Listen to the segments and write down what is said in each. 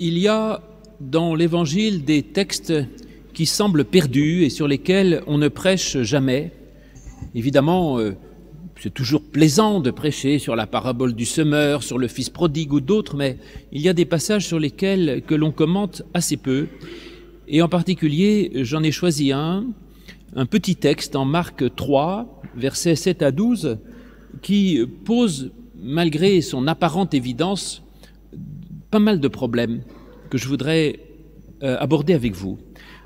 Il y a dans l'Évangile des textes qui semblent perdus et sur lesquels on ne prêche jamais. Évidemment, euh, c'est toujours plaisant de prêcher sur la parabole du semeur, sur le fils prodigue ou d'autres, mais il y a des passages sur lesquels que l'on commente assez peu. Et en particulier, j'en ai choisi un, un petit texte en Marc 3, versets 7 à 12, qui pose, malgré son apparente évidence, pas mal de problèmes que je voudrais euh, aborder avec vous.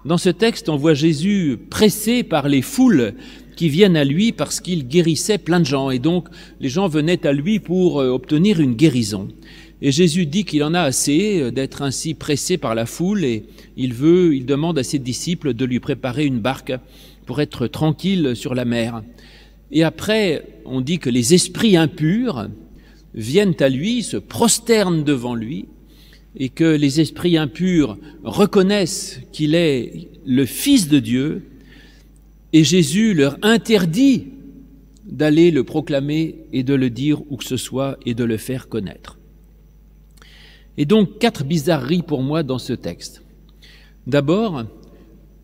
Dans ce texte, on voit Jésus pressé par les foules qui viennent à lui parce qu'il guérissait plein de gens. Et donc, les gens venaient à lui pour euh, obtenir une guérison. Et Jésus dit qu'il en a assez euh, d'être ainsi pressé par la foule et il veut, il demande à ses disciples de lui préparer une barque pour être tranquille sur la mer. Et après, on dit que les esprits impurs viennent à lui, se prosternent devant lui, et que les esprits impurs reconnaissent qu'il est le Fils de Dieu, et Jésus leur interdit d'aller le proclamer et de le dire où que ce soit et de le faire connaître. Et donc quatre bizarreries pour moi dans ce texte. D'abord,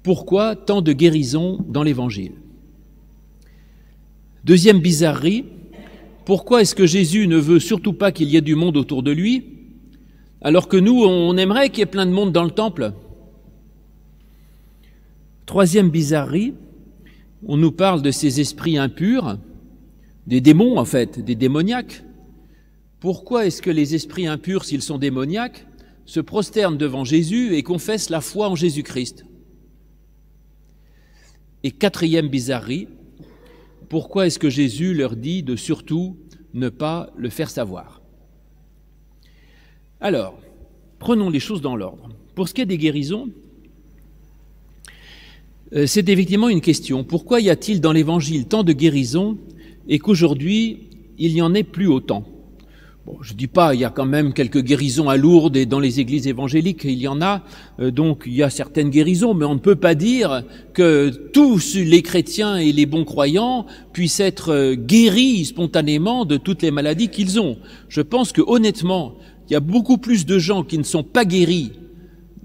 pourquoi tant de guérisons dans l'Évangile? Deuxième bizarrerie, pourquoi est-ce que Jésus ne veut surtout pas qu'il y ait du monde autour de lui, alors que nous, on aimerait qu'il y ait plein de monde dans le temple. Troisième bizarrerie, on nous parle de ces esprits impurs, des démons en fait, des démoniaques. Pourquoi est-ce que les esprits impurs, s'ils sont démoniaques, se prosternent devant Jésus et confessent la foi en Jésus-Christ? Et quatrième bizarrerie, pourquoi est-ce que Jésus leur dit de surtout ne pas le faire savoir? Alors, prenons les choses dans l'ordre. Pour ce qui est des guérisons, euh, c'est effectivement une question. Pourquoi y a-t-il dans l'Évangile tant de guérisons et qu'aujourd'hui il n'y en ait plus autant? Je ne dis pas, il y a quand même quelques guérisons à Lourdes et dans les églises évangéliques, il y en a, euh, donc il y a certaines guérisons, mais on ne peut pas dire que tous les chrétiens et les bons croyants puissent être euh, guéris spontanément de toutes les maladies qu'ils ont. Je pense que honnêtement, il y a beaucoup plus de gens qui ne sont pas guéris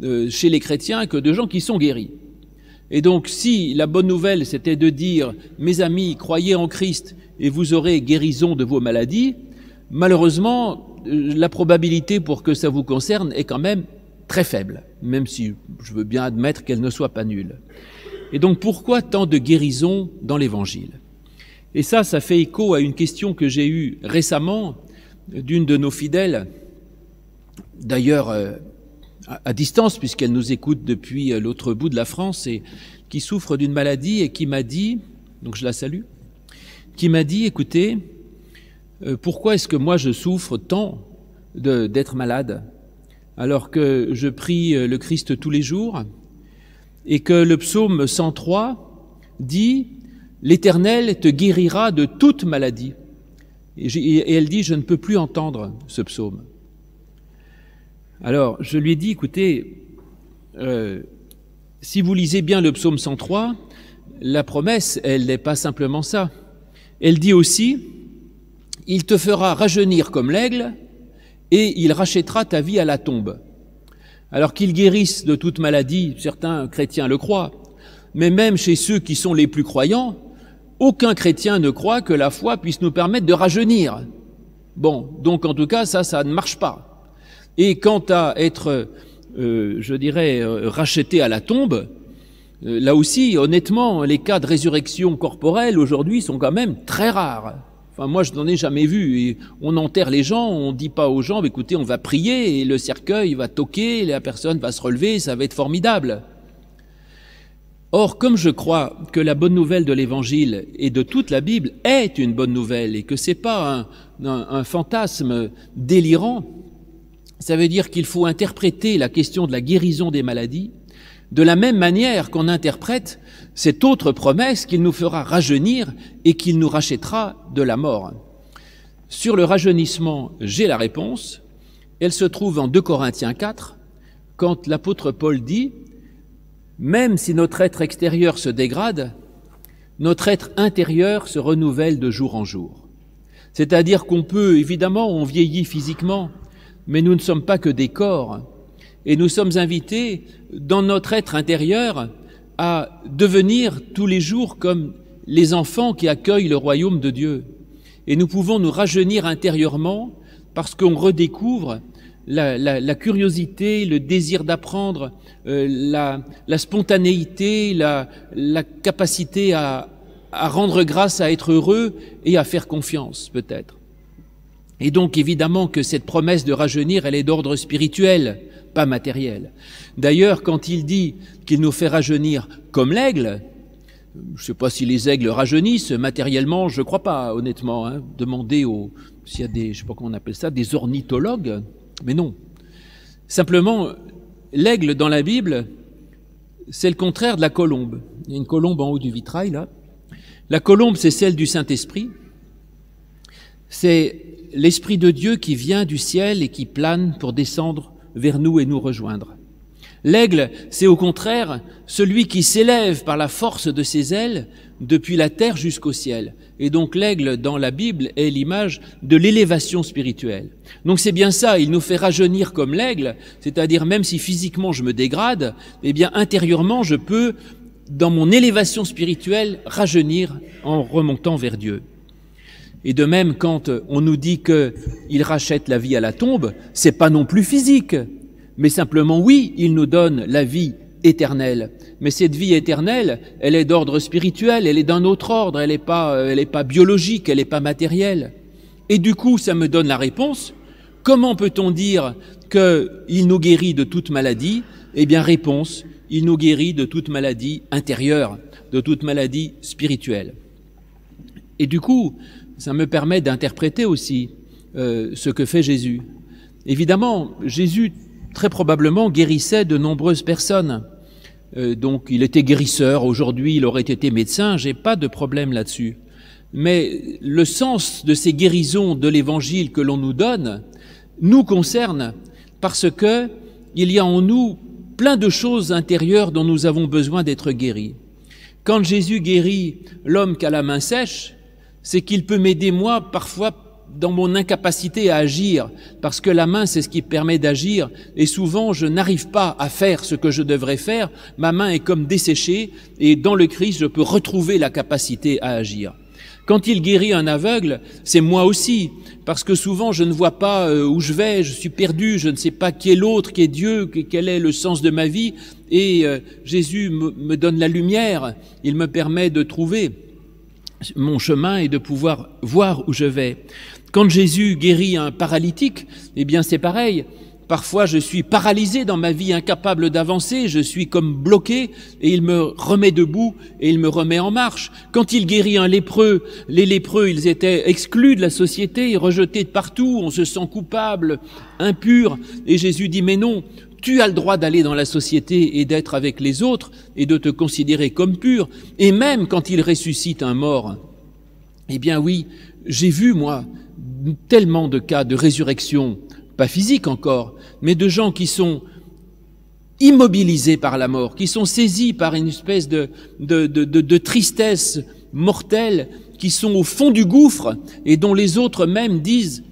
euh, chez les chrétiens que de gens qui sont guéris. Et donc si la bonne nouvelle c'était de dire, mes amis, croyez en Christ et vous aurez guérison de vos maladies, malheureusement, euh, la probabilité pour que ça vous concerne est quand même très faible, même si je veux bien admettre qu'elle ne soit pas nulle. Et donc pourquoi tant de guérisons dans l'Évangile? Et ça, ça fait écho à une question que j'ai eue récemment d'une de nos fidèles, d'ailleurs euh, à distance, puisqu'elle nous écoute depuis euh, l'autre bout de la France, et qui souffre d'une maladie et qui m'a dit, donc je la salue, qui m'a dit, écoutez, euh, pourquoi est-ce que moi je souffre tant d'être malade alors que je prie le Christ tous les jours et que le psaume 103 dit L'Éternel te guérira de toute maladie. Et elle dit Je ne peux plus entendre ce psaume. Alors je lui ai dit Écoutez, euh, si vous lisez bien le psaume 103, la promesse, elle n'est pas simplement ça. Elle dit aussi il te fera rajeunir comme l'aigle, et il rachètera ta vie à la tombe. Alors qu'il guérisse de toute maladie, certains chrétiens le croient, mais même chez ceux qui sont les plus croyants, aucun chrétien ne croit que la foi puisse nous permettre de rajeunir. Bon, donc en tout cas, ça, ça ne marche pas. Et quant à être, euh, je dirais, euh, racheté à la tombe, euh, là aussi, honnêtement, les cas de résurrection corporelle aujourd'hui sont quand même très rares. Enfin, moi, je n'en ai jamais vu. On enterre les gens, on dit pas aux gens, écoutez, on va prier et le cercueil va toquer, la personne va se relever, ça va être formidable. Or, comme je crois que la bonne nouvelle de l'Évangile et de toute la Bible est une bonne nouvelle et que c'est pas un, un fantasme délirant, ça veut dire qu'il faut interpréter la question de la guérison des maladies de la même manière qu'on interprète cette autre promesse qu'il nous fera rajeunir et qu'il nous rachètera de la mort. Sur le rajeunissement, j'ai la réponse. Elle se trouve en 2 Corinthiens 4, quand l'apôtre Paul dit, Même si notre être extérieur se dégrade, notre être intérieur se renouvelle de jour en jour. C'est-à-dire qu'on peut, évidemment, on vieillit physiquement, mais nous ne sommes pas que des corps, Et nous sommes invités, dans notre être intérieur, à devenir tous les jours comme les enfants qui accueillent le royaume de Dieu. Et nous pouvons nous rajeunir intérieurement parce qu'on redécouvre la, curiosité, le désir d'apprendre, euh, la, spontanéité, la, capacité à, à rendre grâce, à être heureux et à faire confiance peut-être. Et donc évidemment que cette promesse de rajeunir, elle est d'ordre spirituel, pas matériel. D'ailleurs, quand il dit qu'il nous fait rajeunir comme l'aigle, je ne sais pas si les aigles rajeunissent matériellement, je ne crois pas, honnêtement. Hein. Demandez aux, s'il y a des, je sais pas comment on appelle ça, des ornithologues, mais non. Simplement, l'aigle dans la Bible, c'est le contraire de la colombe. Il y a une colombe en haut du vitrail là. La colombe, c'est celle du Saint-Esprit. C'est l'Esprit de Dieu qui vient du ciel et qui plane pour descendre vers nous et nous rejoindre. L'aigle, c'est au contraire celui qui s'élève par la force de ses ailes depuis la terre jusqu'au ciel. Et donc l'aigle dans la Bible est l'image de l'élévation spirituelle. Donc c'est bien ça, il nous fait rajeunir comme l'aigle, c'est-à-dire même si physiquement je me dégrade, eh bien intérieurement je peux, dans mon élévation spirituelle, rajeunir en remontant vers Dieu. Et de même, quand on nous dit qu'il rachète la vie à la tombe, c'est pas non plus physique, mais simplement, oui, il nous donne la vie éternelle. Mais cette vie éternelle, elle est d'ordre spirituel, elle est d'un autre ordre, elle n'est pas, elle est pas biologique, elle n'est pas matérielle. Et du coup, ça me donne la réponse. Comment peut-on dire qu'il nous guérit de toute maladie? Eh bien, réponse, il nous guérit de toute maladie intérieure, de toute maladie spirituelle. Et du coup, ça me permet d'interpréter aussi euh, ce que fait Jésus. Évidemment, Jésus très probablement guérissait de nombreuses personnes. Euh, donc il était guérisseur, aujourd'hui il aurait été médecin, j'ai pas de problème là-dessus. Mais le sens de ces guérisons de l'évangile que l'on nous donne nous concerne parce que il y a en nous plein de choses intérieures dont nous avons besoin d'être guéris. Quand Jésus guérit l'homme qui a la main sèche, c'est qu'il peut m'aider moi parfois dans mon incapacité à agir, parce que la main, c'est ce qui permet d'agir, et souvent je n'arrive pas à faire ce que je devrais faire, ma main est comme desséchée, et dans le Christ, je peux retrouver la capacité à agir. Quand il guérit un aveugle, c'est moi aussi, parce que souvent je ne vois pas euh, où je vais, je suis perdu, je ne sais pas qui est l'autre, qui est Dieu, quel est le sens de ma vie, et euh, Jésus me donne la lumière, il me permet de trouver mon chemin et de pouvoir voir où je vais. Quand Jésus guérit un paralytique, eh bien c'est pareil. Parfois je suis paralysé dans ma vie, incapable d'avancer, je suis comme bloqué et il me remet debout et il me remet en marche. Quand il guérit un lépreux, les lépreux, ils étaient exclus de la société, rejetés de partout, on se sent coupable, impur et Jésus dit mais non, tu as le droit d'aller dans la société et d'être avec les autres et de te considérer comme pur. Et même quand il ressuscite un mort, eh bien oui, j'ai vu, moi, tellement de cas de résurrection, pas physique encore, mais de gens qui sont immobilisés par la mort, qui sont saisis par une espèce de, de, de, de tristesse mortelle, qui sont au fond du gouffre et dont les autres même disent,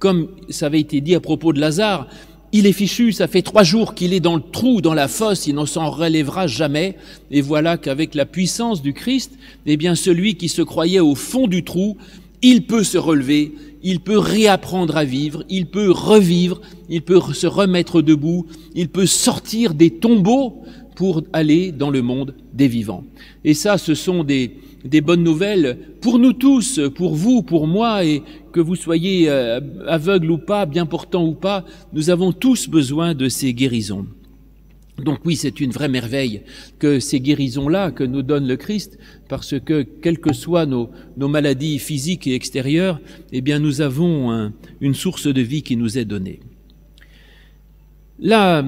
comme ça avait été dit à propos de Lazare, il est fichu, ça fait trois jours qu'il est dans le trou, dans la fosse, il n'en s'en relèvera jamais. Et voilà qu'avec la puissance du Christ, eh bien, celui qui se croyait au fond du trou, il peut se relever, il peut réapprendre à vivre, il peut revivre, il peut se remettre debout, il peut sortir des tombeaux pour aller dans le monde des vivants. Et ça, ce sont des, bonnes nouvelles pour nous tous, pour vous, pour moi, et que vous soyez euh, aveugle ou pas, bien portant ou pas, nous avons tous besoin de ces guérisons. Donc oui, c'est une vraie merveille que ces guérisons-là que nous donne le Christ, parce que quelles que soient nos, maladies physiques et extérieures, eh bien nous avons une source de vie qui nous est donnée. La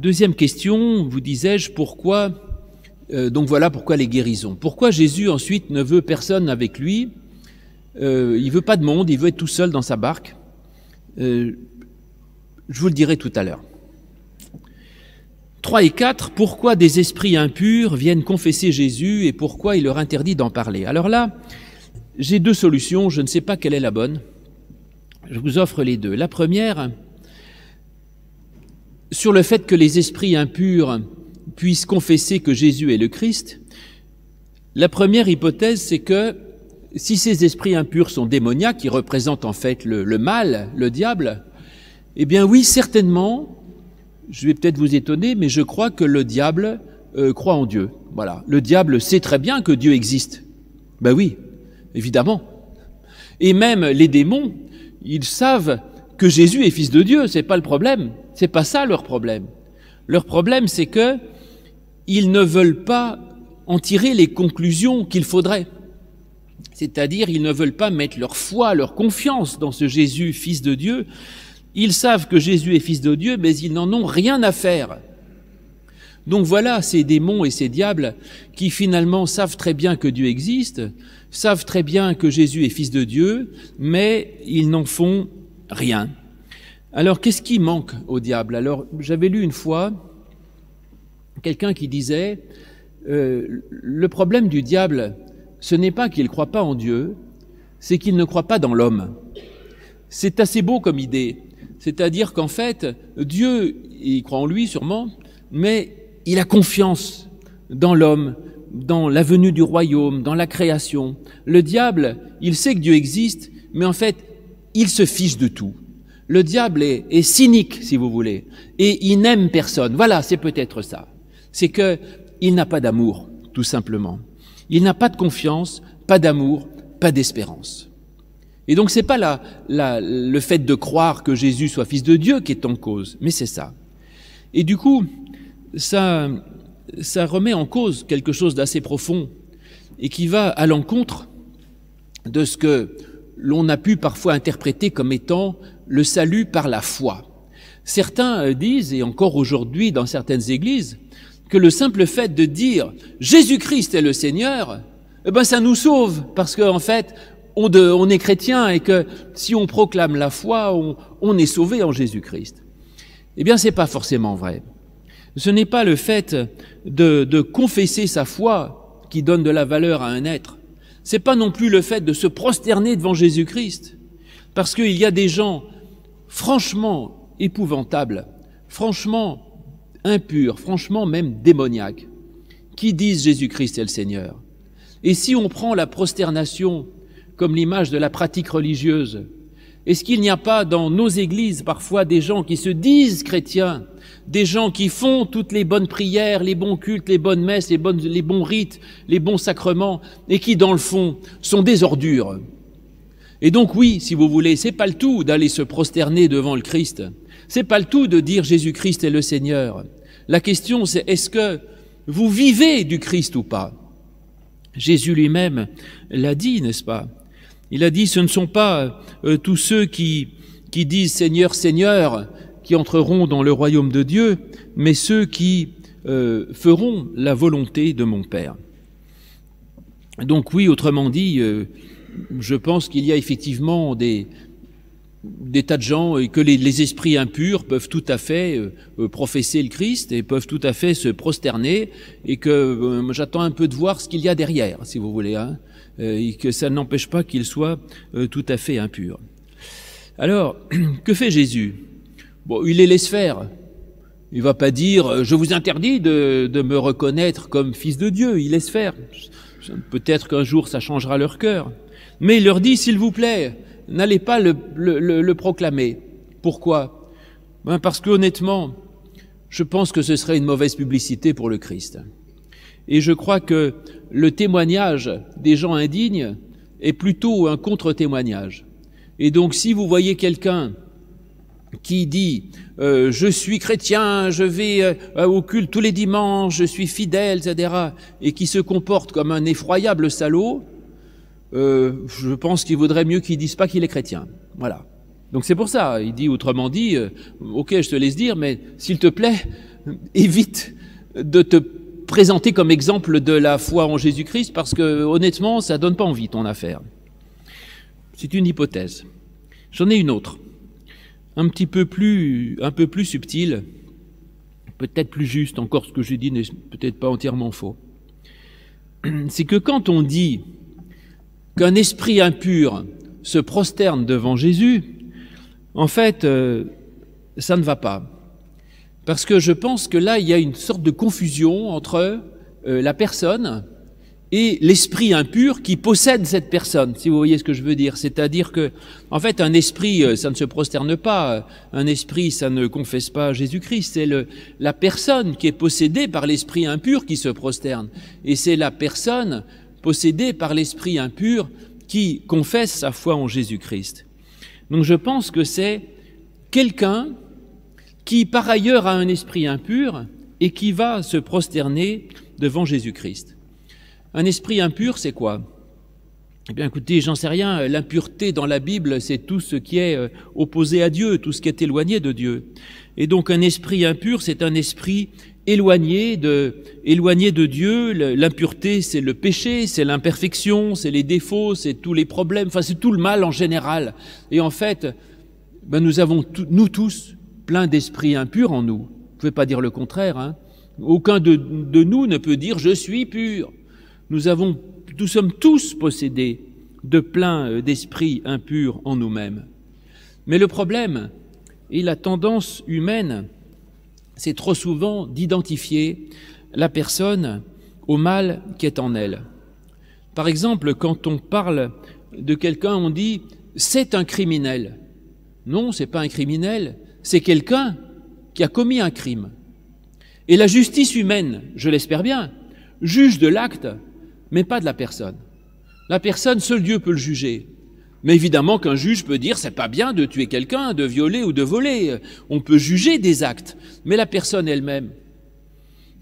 deuxième question, vous disais-je, pourquoi euh, donc voilà pourquoi les guérisons. Pourquoi Jésus ensuite ne veut personne avec lui euh, Il veut pas de monde, il veut être tout seul dans sa barque. Euh, je vous le dirai tout à l'heure. 3 et 4, pourquoi des esprits impurs viennent confesser Jésus et pourquoi il leur interdit d'en parler? Alors là, j'ai deux solutions, je ne sais pas quelle est la bonne. Je vous offre les deux. La première, sur le fait que les esprits impurs puissent confesser que Jésus est le Christ, la première hypothèse, c'est que si ces esprits impurs sont démoniaques, qui représentent en fait le, mal, le diable, eh bien oui, certainement, je vais peut-être vous étonner, mais je crois que le diable euh, croit en Dieu. Voilà. Le diable sait très bien que Dieu existe. Ben oui, évidemment. Et même les démons, ils savent que Jésus est fils de Dieu, c'est pas le problème. C'est pas ça leur problème. Leur problème, c'est que ils ne veulent pas en tirer les conclusions qu'il faudrait. C'est-à-dire, ils ne veulent pas mettre leur foi, leur confiance dans ce Jésus, fils de Dieu. Ils savent que Jésus est fils de Dieu, mais ils n'en ont rien à faire. Donc voilà ces démons et ces diables qui finalement savent très bien que Dieu existe, savent très bien que Jésus est fils de Dieu, mais ils n'en font rien. Alors qu'est-ce qui manque au diable? Alors j'avais lu une fois quelqu'un qui disait euh, le problème du diable, ce n'est pas qu'il ne croit pas en Dieu, c'est qu'il ne croit pas dans l'homme. C'est assez beau comme idée. C'est-à-dire qu'en fait, Dieu, il croit en lui sûrement, mais il a confiance dans l'homme, dans la venue du royaume, dans la création. Le diable, il sait que Dieu existe, mais en fait, il se fiche de tout. Le diable est, cynique, si vous voulez, et il n'aime personne. Voilà, c'est peut-être ça. C'est que il n'a pas d'amour, tout simplement. Il n'a pas de confiance, pas d'amour, pas d'espérance. Et donc c'est pas la, la, le fait de croire que Jésus soit fils de Dieu qui est en cause, mais c'est ça. Et du coup, ça, ça remet en cause quelque chose d'assez profond et qui va à l'encontre de ce que l'on a pu parfois interpréter comme étant le salut par la foi. Certains disent, et encore aujourd'hui dans certaines églises, que le simple fait de dire Jésus-Christ est le Seigneur, eh ben ça nous sauve parce qu'en en fait on, est chrétien et que si on proclame la foi, on, est sauvé en Jésus-Christ. Eh bien, c'est pas forcément vrai. Ce n'est pas le fait de, confesser sa foi qui donne de la valeur à un être. C'est pas non plus le fait de se prosterner devant Jésus-Christ, parce qu'il y a des gens franchement épouvantables, franchement impurs, franchement même démoniaques, qui disent Jésus-Christ est le Seigneur. Et si on prend la prosternation comme l'image de la pratique religieuse, est-ce qu'il n'y a pas dans nos églises parfois des gens qui se disent chrétiens, des gens qui font toutes les bonnes prières, les bons cultes, les bonnes messes, les, les bons rites, les bons sacrements, et qui dans le fond sont des ordures? Et donc oui, si vous voulez, c'est pas le tout d'aller se prosterner devant le Christ. C'est pas le tout de dire Jésus-Christ est le Seigneur. La question c'est est-ce que vous vivez du Christ ou pas? Jésus lui-même l'a dit, n'est-ce pas? Il a dit ce ne sont pas euh, tous ceux qui, qui disent Seigneur, Seigneur qui entreront dans le royaume de Dieu, mais ceux qui euh, feront la volonté de mon Père. Donc oui, autrement dit, euh, je pense qu'il y a effectivement des, tas de gens et que les, esprits impurs peuvent tout à fait euh, professer le Christ et peuvent tout à fait se prosterner et que euh, j'attends un peu de voir ce qu'il y a derrière, si vous voulez, hein, et que ça n'empêche pas qu'ils soient euh, tout à fait impurs. Alors, que fait Jésus? Bon, il les laisse faire. Il va pas dire je vous interdis de, de me reconnaître comme fils de Dieu. Il laisse faire. Peut-être qu'un jour ça changera leur cœur. Mais il leur dit s'il vous plaît, n'allez pas le, le, le, proclamer. Pourquoi? Ben Parce que honnêtement, je pense que ce serait une mauvaise publicité pour le Christ. Et je crois que le témoignage des gens indignes est plutôt un contre-témoignage. Et donc si vous voyez quelqu'un qui dit euh, je suis chrétien, je vais euh, au culte tous les dimanches, je suis fidèle, etc., et qui se comporte comme un effroyable salaud, euh, je pense qu'il vaudrait mieux qu'il dise pas qu'il est chrétien. Voilà. Donc c'est pour ça, il dit autrement dit, ok, je te laisse dire, mais s'il te plaît, évite de te présenter comme exemple de la foi en Jésus-Christ, parce que honnêtement, ça donne pas envie ton affaire. C'est une hypothèse. J'en ai une autre, un petit peu plus, un peu plus subtile, peut-être plus juste. Encore ce que je dis n'est peut-être pas entièrement faux. C'est que quand on dit qu'un esprit impur se prosterne devant Jésus, en fait, euh, ça ne va pas. Parce que je pense que là, il y a une sorte de confusion entre euh, la personne et l'esprit impur qui possède cette personne, si vous voyez ce que je veux dire. C'est-à-dire que, en fait, un esprit, euh, ça ne se prosterne pas. Un esprit, ça ne confesse pas Jésus-Christ. C'est la personne qui est possédée par l'esprit impur qui se prosterne. Et c'est la personne possédée par l'esprit impur qui confesse sa foi en Jésus-Christ. Donc je pense que c'est quelqu'un qui par ailleurs a un esprit impur et qui va se prosterner devant Jésus-Christ. Un esprit impur, c'est quoi? Eh bien écoutez, j'en sais rien, l'impureté dans la Bible, c'est tout ce qui est euh, opposé à Dieu, tout ce qui est éloigné de Dieu. Et donc un esprit impur, c'est un esprit éloigné de, Dieu. L'impureté, c'est le péché, c'est l'imperfection, c'est les défauts, c'est tous les problèmes, enfin c'est tout le mal en général. Et en fait, ben, nous avons, nous tous, plein d'esprits impurs en nous. Vous ne pouvez pas dire le contraire. Hein Aucun de, de nous ne peut dire je suis pur nous avons, nous sommes tous possédés de plein euh, d'esprits impurs en nous-mêmes. Mais le problème et la tendance humaine, c'est trop souvent d'identifier la personne au mal qui est en elle. Par exemple, quand on parle de quelqu'un, on dit c'est un criminel. Non, c'est pas un criminel, c'est quelqu'un qui a commis un crime. Et la justice humaine, je l'espère bien, juge de l'acte mais pas de la personne. La personne, seul Dieu peut le juger. Mais évidemment qu'un juge peut dire c'est pas bien de tuer quelqu'un, de violer ou de voler. On peut juger des actes, mais la personne elle-même.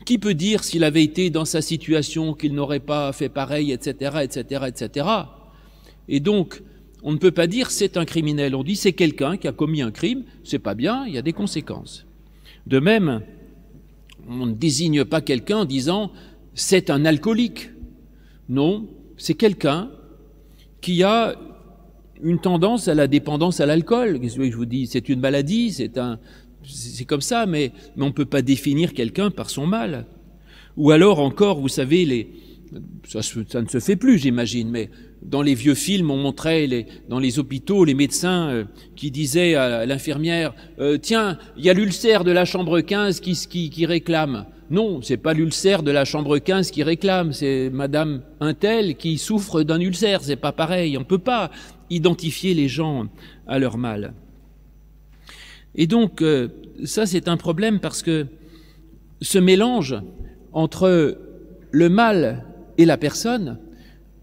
Qui peut dire s'il avait été dans sa situation qu'il n'aurait pas fait pareil, etc., etc., etc. Et donc, on ne peut pas dire c'est un criminel. On dit c'est quelqu'un qui a commis un crime. C'est pas bien. Il y a des conséquences. De même, on ne désigne pas quelqu'un en disant c'est un alcoolique. Non, c'est quelqu'un qui a une tendance à la dépendance à l'alcool. Qu'est-ce que je vous dis? C'est une maladie, c'est comme ça, mais, on ne peut pas définir quelqu'un par son mal. Ou alors encore, vous savez, les, ça ne se fait plus, j'imagine, mais dans les vieux films, on montrait dans les hôpitaux les médecins euh, qui disaient à l'infirmière euh, Tiens, il y a l'ulcère de la chambre 15 qui, qui, qui réclame. Non, c'est pas l'ulcère de la chambre 15 qui réclame, c'est Madame Untel qui souffre d'un ulcère. C'est pas pareil. On peut pas identifier les gens à leur mal. Et donc, euh, ça, c'est un problème parce que ce mélange entre le mal et la personne,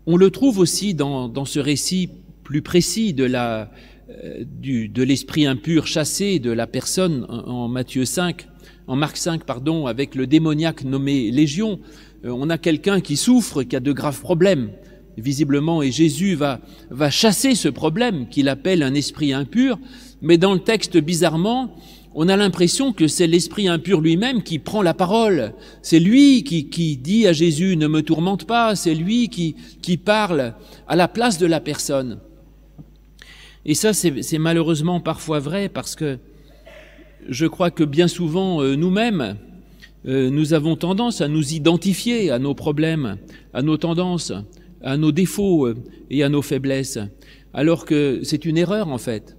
on le trouve aussi dans, dans ce récit plus précis de la, euh, l'esprit impur chassé de la personne en Matthieu 5 en Marc 5, pardon, avec le démoniaque nommé Légion, euh, on a quelqu'un qui souffre, qui a de graves problèmes, visiblement, et Jésus va, va chasser ce problème qu'il appelle un esprit impur, mais dans le texte, bizarrement, on a l'impression que c'est l'esprit impur lui-même qui prend la parole. C'est lui qui, dit à Jésus ne me tourmente pas, c'est lui qui, qui parle à la place de la personne. Et ça, c'est malheureusement parfois vrai parce que je crois que bien souvent, euh, nous-mêmes, euh, nous avons tendance à nous identifier à nos problèmes, à nos tendances, à nos défauts euh, et à nos faiblesses, alors que c'est une erreur en fait.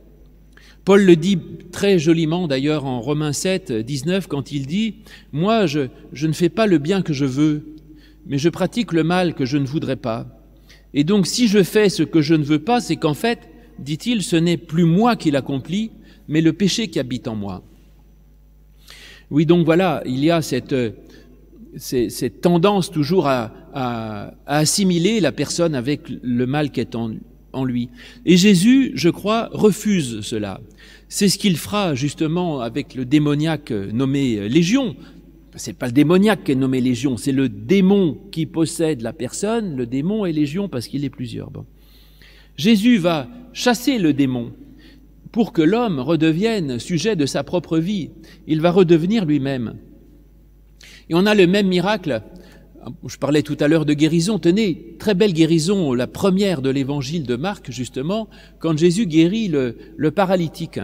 Paul le dit très joliment d'ailleurs en Romains 7, 19, quand il dit ⁇ Moi, je, ne fais pas le bien que je veux, mais je pratique le mal que je ne voudrais pas. Et donc si je fais ce que je ne veux pas, c'est qu'en fait, dit-il, ce n'est plus moi qui l'accomplis, mais le péché qui habite en moi. Oui, donc voilà, il y a cette, euh, tendance toujours à, à, assimiler la personne avec le mal qui est en, en lui. Et Jésus, je crois, refuse cela. C'est ce qu'il fera justement avec le démoniaque nommé Légion. C'est pas le démoniaque qui est nommé Légion, c'est le démon qui possède la personne. Le démon est Légion parce qu'il est plusieurs. Jésus va chasser le démon pour que l'homme redevienne sujet de sa propre vie. Il va redevenir lui-même. Et on a le même miracle. Je parlais tout à l'heure de guérison. Tenez, très belle guérison, la première de l'évangile de Marc, justement, quand Jésus guérit le, le paralytique.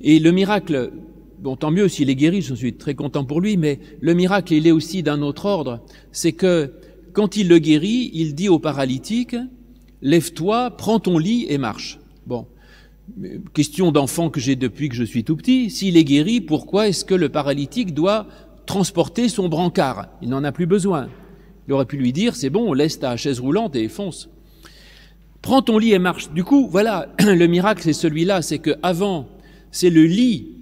Et le miracle, bon, tant mieux s'il est guéri, je suis très content pour lui, mais le miracle, il est aussi d'un autre ordre. C'est que quand il le guérit, il dit au paralytique, lève-toi, prends ton lit et marche. Bon. question d'enfant que j'ai depuis que je suis tout petit, s'il est guéri, pourquoi est-ce que le paralytique doit transporter son brancard Il n'en a plus besoin. Il aurait pu lui dire, c'est bon, laisse ta chaise roulante et fonce. Prends ton lit et marche. Du coup, voilà, le miracle, c'est celui-là, c'est que avant, c'est le lit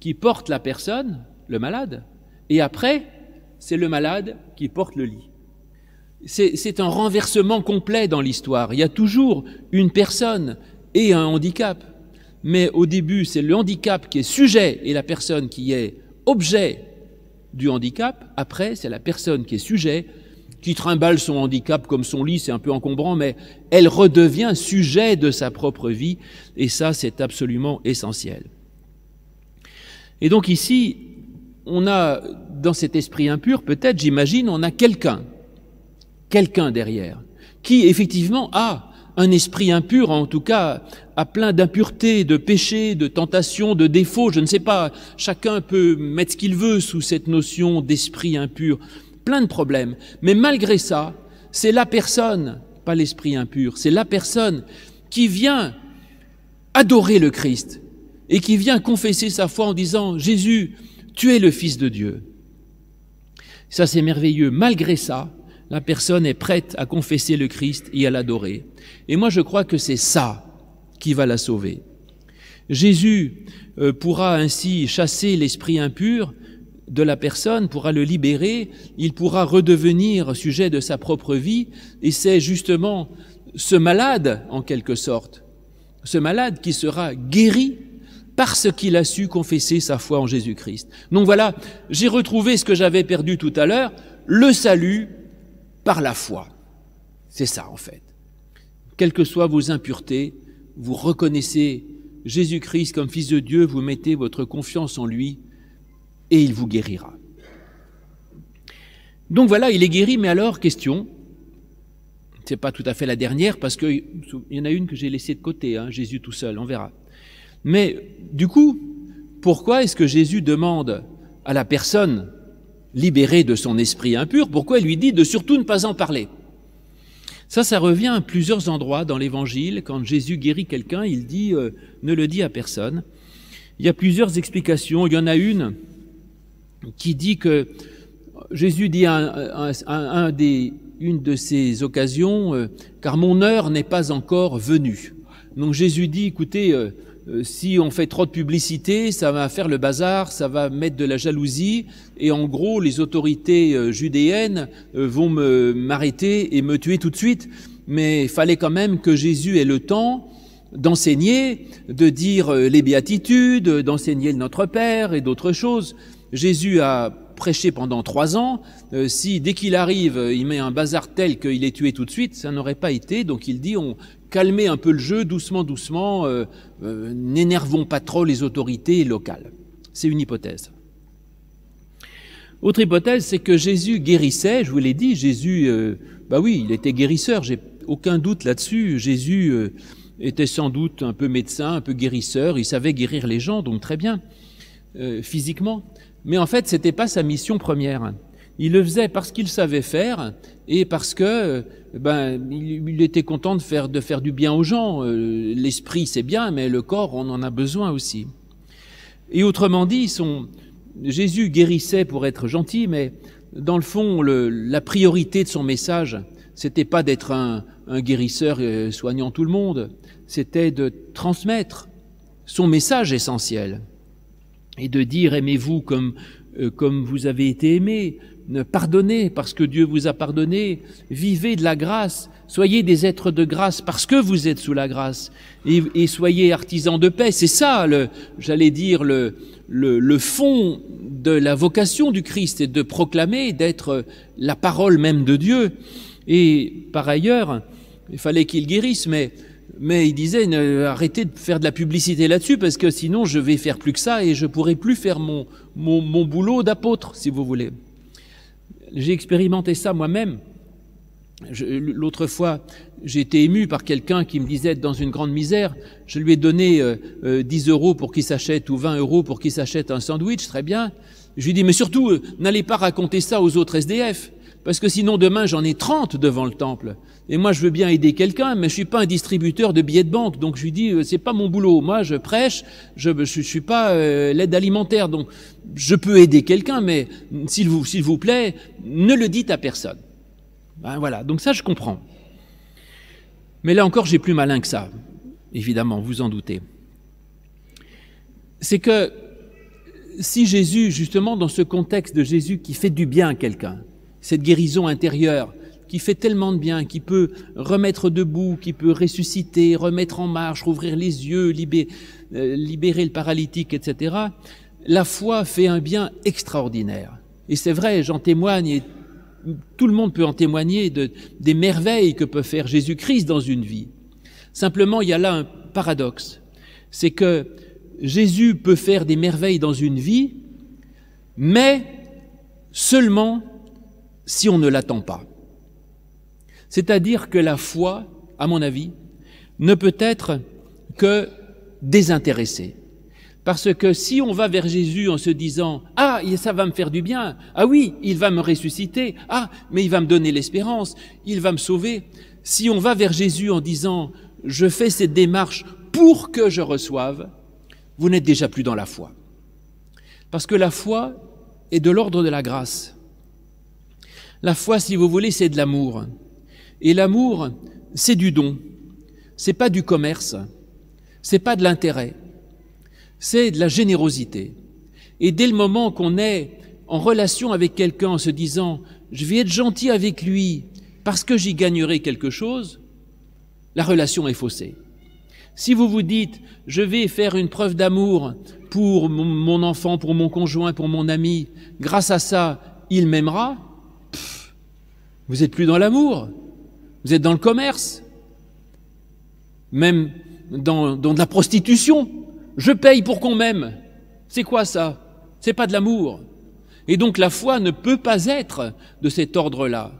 qui porte la personne, le malade, et après, c'est le malade qui porte le lit. C'est un renversement complet dans l'histoire. Il y a toujours une personne et un handicap. Mais au début, c'est le handicap qui est sujet et la personne qui est objet du handicap. Après, c'est la personne qui est sujet, qui trimballe son handicap comme son lit, c'est un peu encombrant, mais elle redevient sujet de sa propre vie. Et ça, c'est absolument essentiel. Et donc ici, on a, dans cet esprit impur, peut-être, j'imagine, on a quelqu'un, quelqu'un derrière, qui effectivement a un esprit impur, en tout cas, a plein d'impuretés, de péchés, de tentations, de défauts, je ne sais pas, chacun peut mettre ce qu'il veut sous cette notion d'esprit impur, plein de problèmes. Mais malgré ça, c'est la personne, pas l'esprit impur, c'est la personne qui vient adorer le Christ et qui vient confesser sa foi en disant Jésus, tu es le Fils de Dieu. Ça, c'est merveilleux. Malgré ça, la personne est prête à confesser le Christ et à l'adorer. Et moi, je crois que c'est ça qui va la sauver. Jésus euh, pourra ainsi chasser l'esprit impur de la personne, pourra le libérer, il pourra redevenir sujet de sa propre vie, et c'est justement ce malade, en quelque sorte, ce malade qui sera guéri parce qu'il a su confesser sa foi en Jésus-Christ. Donc voilà, j'ai retrouvé ce que j'avais perdu tout à l'heure, le salut par la foi. C'est ça en fait. Quelles que soient vos impuretés, vous reconnaissez Jésus-Christ comme Fils de Dieu, vous mettez votre confiance en lui et il vous guérira. Donc voilà, il est guéri, mais alors, question, c'est pas tout à fait la dernière parce qu'il y en a une que j'ai laissée de côté, hein, Jésus tout seul, on verra. Mais du coup, pourquoi est-ce que Jésus demande à la personne libérée de son esprit impur, pourquoi il lui dit de surtout ne pas en parler? Ça, ça revient à plusieurs endroits dans l'Évangile. Quand Jésus guérit quelqu'un, il dit euh, ne le dis à personne. Il y a plusieurs explications. Il y en a une qui dit que Jésus dit à, un des, une de ces occasions, euh, car mon heure n'est pas encore venue. Donc Jésus dit, écoutez, euh, si on fait trop de publicité, ça va faire le bazar, ça va mettre de la jalousie, et en gros, les autorités euh, judéennes euh, vont m'arrêter et me tuer tout de suite. Mais il fallait quand même que Jésus ait le temps d'enseigner, de dire les béatitudes, d'enseigner Notre Père et d'autres choses. Jésus a prêché pendant trois ans. si dès qu'il arrive, il met un bazar tel qu'il est tué tout de suite, ça n'aurait pas été. Donc il dit on, calmer un peu le jeu doucement, doucement, euh, euh, n'énervons pas trop les autorités locales. C'est une hypothèse. Autre hypothèse, c'est que Jésus guérissait, je vous l'ai dit, Jésus, euh, bah oui, il était guérisseur, j'ai aucun doute là-dessus. Jésus était sans doute un peu médecin, un peu guérisseur, il savait guérir les gens, donc très bien, physiquement. Mais en fait, c'était pas sa mission première. Il le faisait parce qu'il savait faire et parce que ben il, était content de faire de faire du bien aux gens. Euh, l'esprit c'est bien, mais le corps on en a besoin aussi. Et autrement dit, son, Jésus guérissait pour être gentil, mais dans le fond, la priorité de son message, c'était pas d'être un, un guérisseur euh, soignant tout le monde, c'était de transmettre son message essentiel et de dire aimez-vous comme euh, comme vous avez été aimé, pardonnez parce que Dieu vous a pardonné, vivez de la grâce, soyez des êtres de grâce parce que vous êtes sous la grâce, et, soyez artisans de paix. C'est ça, j'allais dire, le, le, le, fond de la vocation du Christ, et de proclamer, d'être la parole même de Dieu. Et par ailleurs, il fallait qu'il guérisse, mais mais il disait arrêtez de faire de la publicité là-dessus parce que sinon je vais faire plus que ça et je pourrai plus faire mon, mon, mon boulot d'apôtre, si vous voulez. J'ai expérimenté ça moi-même. L'autre fois, j'ai été ému par quelqu'un qui me disait être dans une grande misère. Je lui ai donné euh, euh, 10 euros pour qu'il s'achète ou 20 euros pour qu'il s'achète un sandwich, très bien. Je lui ai dit, mais surtout, euh, n'allez pas raconter ça aux autres SDF. parce que sinon demain j'en ai 30 devant le temple. Et moi je veux bien aider quelqu'un, mais je suis pas un distributeur de billets de banque, donc je lui dis c'est pas mon boulot. Moi je prêche, je je, suis pas l'aide alimentaire, donc je peux aider quelqu'un, mais s'il vous s'il vous plaît, ne le dites à personne. Ben voilà, donc ça je comprends. Mais là encore, j'ai plus malin que ça, évidemment, vous en doutez. C'est que si Jésus, justement, dans ce contexte de Jésus qui fait du bien à quelqu'un, cette guérison intérieure, qui fait tellement de bien, qui peut remettre debout, qui peut ressusciter, remettre en marche, rouvrir les yeux, libérer, euh, libérer le paralytique, etc., la foi fait un bien extraordinaire. Et c'est vrai, j'en témoigne, et tout le monde peut en témoigner de, des merveilles que peut faire Jésus-Christ dans une vie. Simplement, il y a là un paradoxe. C'est que Jésus peut faire des merveilles dans une vie, mais seulement si on ne l'attend pas. C'est-à-dire que la foi, à mon avis, ne peut être que désintéressée. Parce que si on va vers Jésus en se disant Ah, ça va me faire du bien, ah oui, il va me ressusciter, ah, mais il va me donner l'espérance, il va me sauver. Si on va vers Jésus en disant Je fais cette démarche pour que je reçoive, vous n'êtes déjà plus dans la foi. Parce que la foi est de l'ordre de la grâce. La foi, si vous voulez, c'est de l'amour. Et l'amour, c'est du don. C'est pas du commerce. C'est pas de l'intérêt c'est de la générosité. Et dès le moment qu'on est en relation avec quelqu'un en se disant je vais être gentil avec lui parce que j'y gagnerai quelque chose, la relation est faussée. Si vous vous dites je vais faire une preuve d'amour pour mon enfant, pour mon conjoint, pour mon ami, grâce à ça, il m'aimera, vous êtes plus dans l'amour, vous êtes dans le commerce, même dans, de la prostitution. Je paye pour qu'on m'aime. C'est quoi ça? C'est pas de l'amour. Et donc la foi ne peut pas être de cet ordre-là.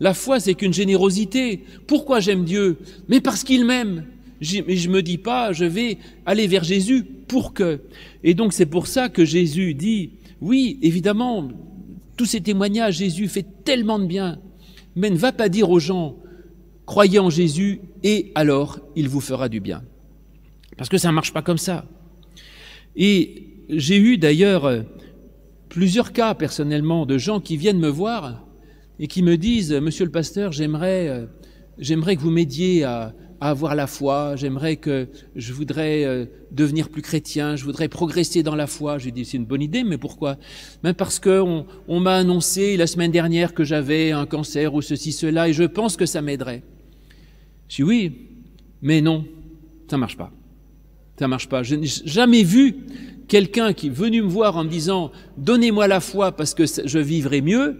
La foi, c'est qu'une générosité. Pourquoi j'aime Dieu? Mais parce qu'il m'aime. Mais je me dis pas, je vais aller vers Jésus pour que. Et donc c'est pour ça que Jésus dit, oui, évidemment, tous ces témoignages, Jésus fait tellement de bien. Mais ne va pas dire aux gens, croyez en Jésus et alors il vous fera du bien. Parce que ça ne marche pas comme ça. Et j'ai eu d'ailleurs euh, plusieurs cas personnellement de gens qui viennent me voir et qui me disent Monsieur le pasteur, j'aimerais, euh, que vous m'aidiez à, avoir la foi, j'aimerais que je voudrais euh, devenir plus chrétien, je voudrais progresser dans la foi. J'ai dit c'est une bonne idée, mais pourquoi? Même parce que on, on m'a annoncé la semaine dernière que j'avais un cancer ou ceci, cela, et je pense que ça m'aiderait. Je dis oui, mais non, ça marche pas. Ça marche pas. Je n'ai jamais vu quelqu'un qui est venu me voir en me disant donnez-moi la foi parce que je vivrai mieux,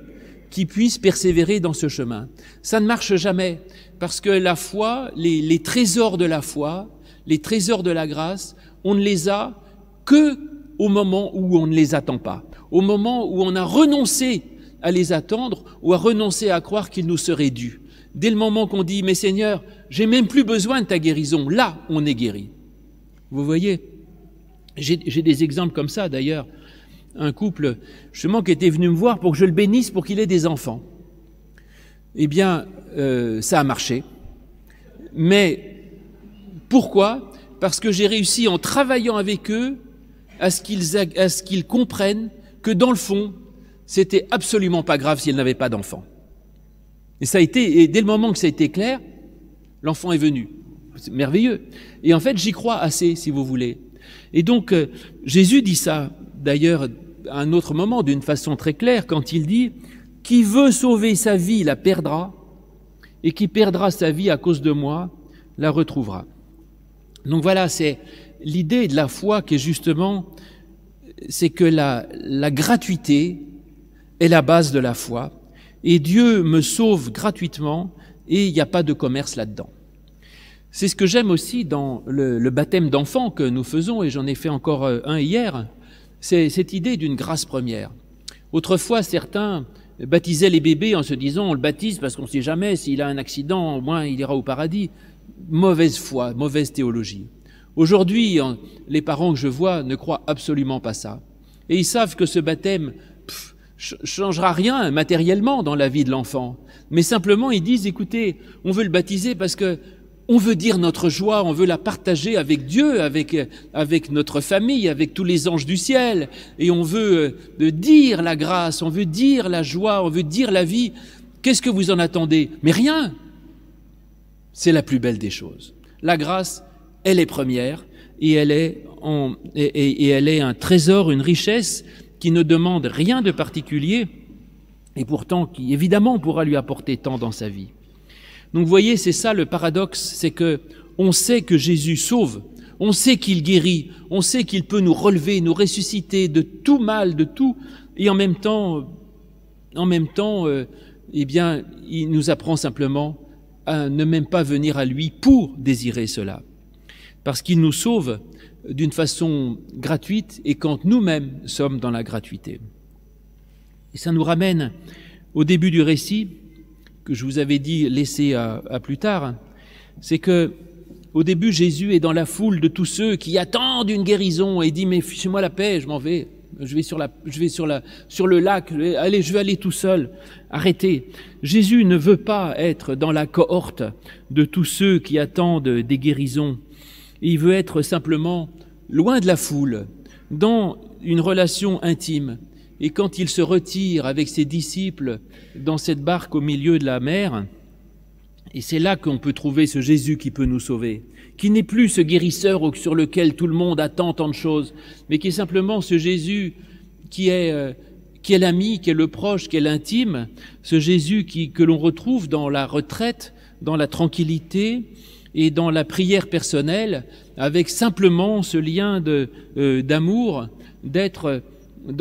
qui puisse persévérer dans ce chemin. Ça ne marche jamais parce que la foi, les, les trésors de la foi, les trésors de la grâce, on ne les a que au moment où on ne les attend pas, au moment où on a renoncé à les attendre ou à renoncer à croire qu'ils nous seraient dus. Dès le moment qu'on dit, mais Seigneur, j'ai même plus besoin de ta guérison, là, on est guéri. Vous voyez J'ai des exemples comme ça d'ailleurs. Un couple, justement, qui était venu me voir pour que je le bénisse pour qu'il ait des enfants. Eh bien, euh, ça a marché. Mais pourquoi? Parce que j'ai réussi en travaillant avec eux à ce qu'ils comprennent que dans le fond, c'était absolument pas grave s'ils n'avaient pas d'enfants. Et ça a été, et dès le moment que ça a été clair, l'enfant est venu. C'est merveilleux. Et en fait, j'y crois assez, si vous voulez. Et donc, euh, Jésus dit ça, d'ailleurs, à un autre moment, d'une façon très claire, quand il dit, qui veut sauver sa vie la perdra, et qui perdra sa vie à cause de moi la retrouvera. Donc voilà, c'est l'idée de la foi qui est justement, c'est que la, la gratuité est la base de la foi, et Dieu me sauve gratuitement, et il n'y a pas de commerce là-dedans. C'est ce que j'aime aussi dans le, baptême d'enfant que nous faisons, et j'en ai fait encore euh, un hier, c'est cette idée d'une grâce première. Autrefois, certains baptisaient les bébés en se disant on le baptise parce qu'on ne sait jamais s'il a un accident, au moins il ira au paradis. Mauvaise foi, mauvaise théologie. Aujourd'hui, les parents que je vois ne croient absolument pas ça. Et ils savent que ce baptême, changera rien matériellement dans la vie de l'enfant, mais simplement ils disent écoutez, on veut le baptiser parce que on veut dire notre joie, on veut la partager avec Dieu, avec, avec notre famille, avec tous les anges du ciel, et on veut euh, dire la grâce, on veut dire la joie, on veut dire la vie. Qu'est-ce que vous en attendez? Mais rien. C'est la plus belle des choses. La grâce, elle est première, et elle est, et elle est un trésor, une richesse qui ne demande rien de particulier, et pourtant qui évidemment pourra lui apporter tant dans sa vie. Donc vous voyez, c'est ça le paradoxe, c'est que on sait que Jésus sauve, on sait qu'il guérit, on sait qu'il peut nous relever, nous ressusciter de tout mal, de tout, et en même temps, en même temps, euh, eh bien, il nous apprend simplement à ne même pas venir à lui pour désirer cela, parce qu'il nous sauve d'une façon gratuite et quand nous-mêmes sommes dans la gratuité. Et ça nous ramène au début du récit, que je vous avais dit laisser à, plus tard, c'est que au début Jésus est dans la foule de tous ceux qui attendent une guérison et dit mais fichez-moi la paix, je m'en vais, je vais sur la, je vais sur la, sur le lac, allez, je vais aller tout seul. Arrêtez. Jésus ne veut pas être dans la cohorte de tous ceux qui attendent des guérisons. Il veut être simplement loin de la foule, dans une relation intime. Et quand il se retire avec ses disciples dans cette barque au milieu de la mer, et c'est là qu'on peut trouver ce Jésus qui peut nous sauver, qui n'est plus ce guérisseur sur lequel tout le monde attend tant de choses, mais qui est simplement ce Jésus qui est, euh, qui est l'ami, qui est le proche, qui est l'intime, ce Jésus qui, que l'on retrouve dans la retraite, dans la tranquillité et dans la prière personnelle, avec simplement ce lien euh, d'amour, d'être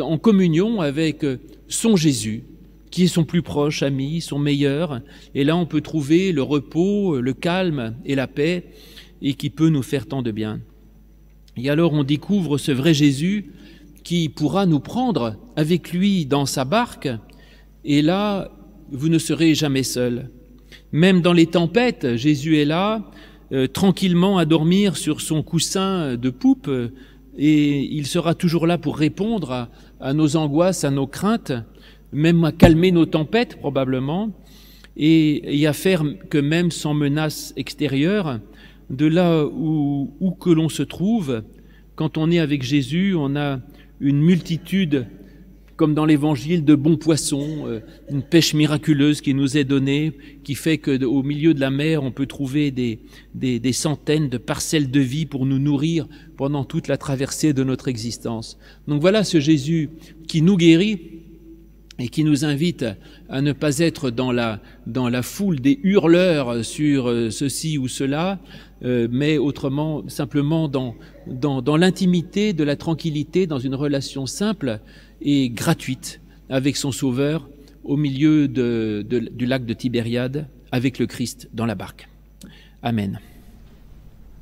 en communion avec euh, son Jésus, qui est son plus proche ami, son meilleur. Et là, on peut trouver le repos, le calme et la paix, et qui peut nous faire tant de bien. Et alors, on découvre ce vrai Jésus qui pourra nous prendre avec lui dans sa barque, et là, vous ne serez jamais seul. Même dans les tempêtes, Jésus est là, euh, tranquillement à dormir sur son coussin de poupe, et il sera toujours là pour répondre à, nos angoisses, à nos craintes, même à calmer nos tempêtes probablement, et, à faire que même sans menace extérieure, de là où que l'on se trouve, quand on est avec Jésus, on a une multitude comme dans l'évangile, de bons poissons, euh, une pêche miraculeuse qui nous est donnée, qui fait qu'au milieu de la mer, on peut trouver des, des, centaines de parcelles de vie pour nous nourrir pendant toute la traversée de notre existence. Donc voilà ce Jésus qui nous guérit et qui nous invite à ne pas être dans la, dans la foule des hurleurs sur euh, ceci ou cela, euh, mais autrement, simplement dans, dans, dans l'intimité, de la tranquillité, dans une relation simple et gratuite avec son Sauveur au milieu du lac de Tibériade avec le Christ dans la barque. Amen.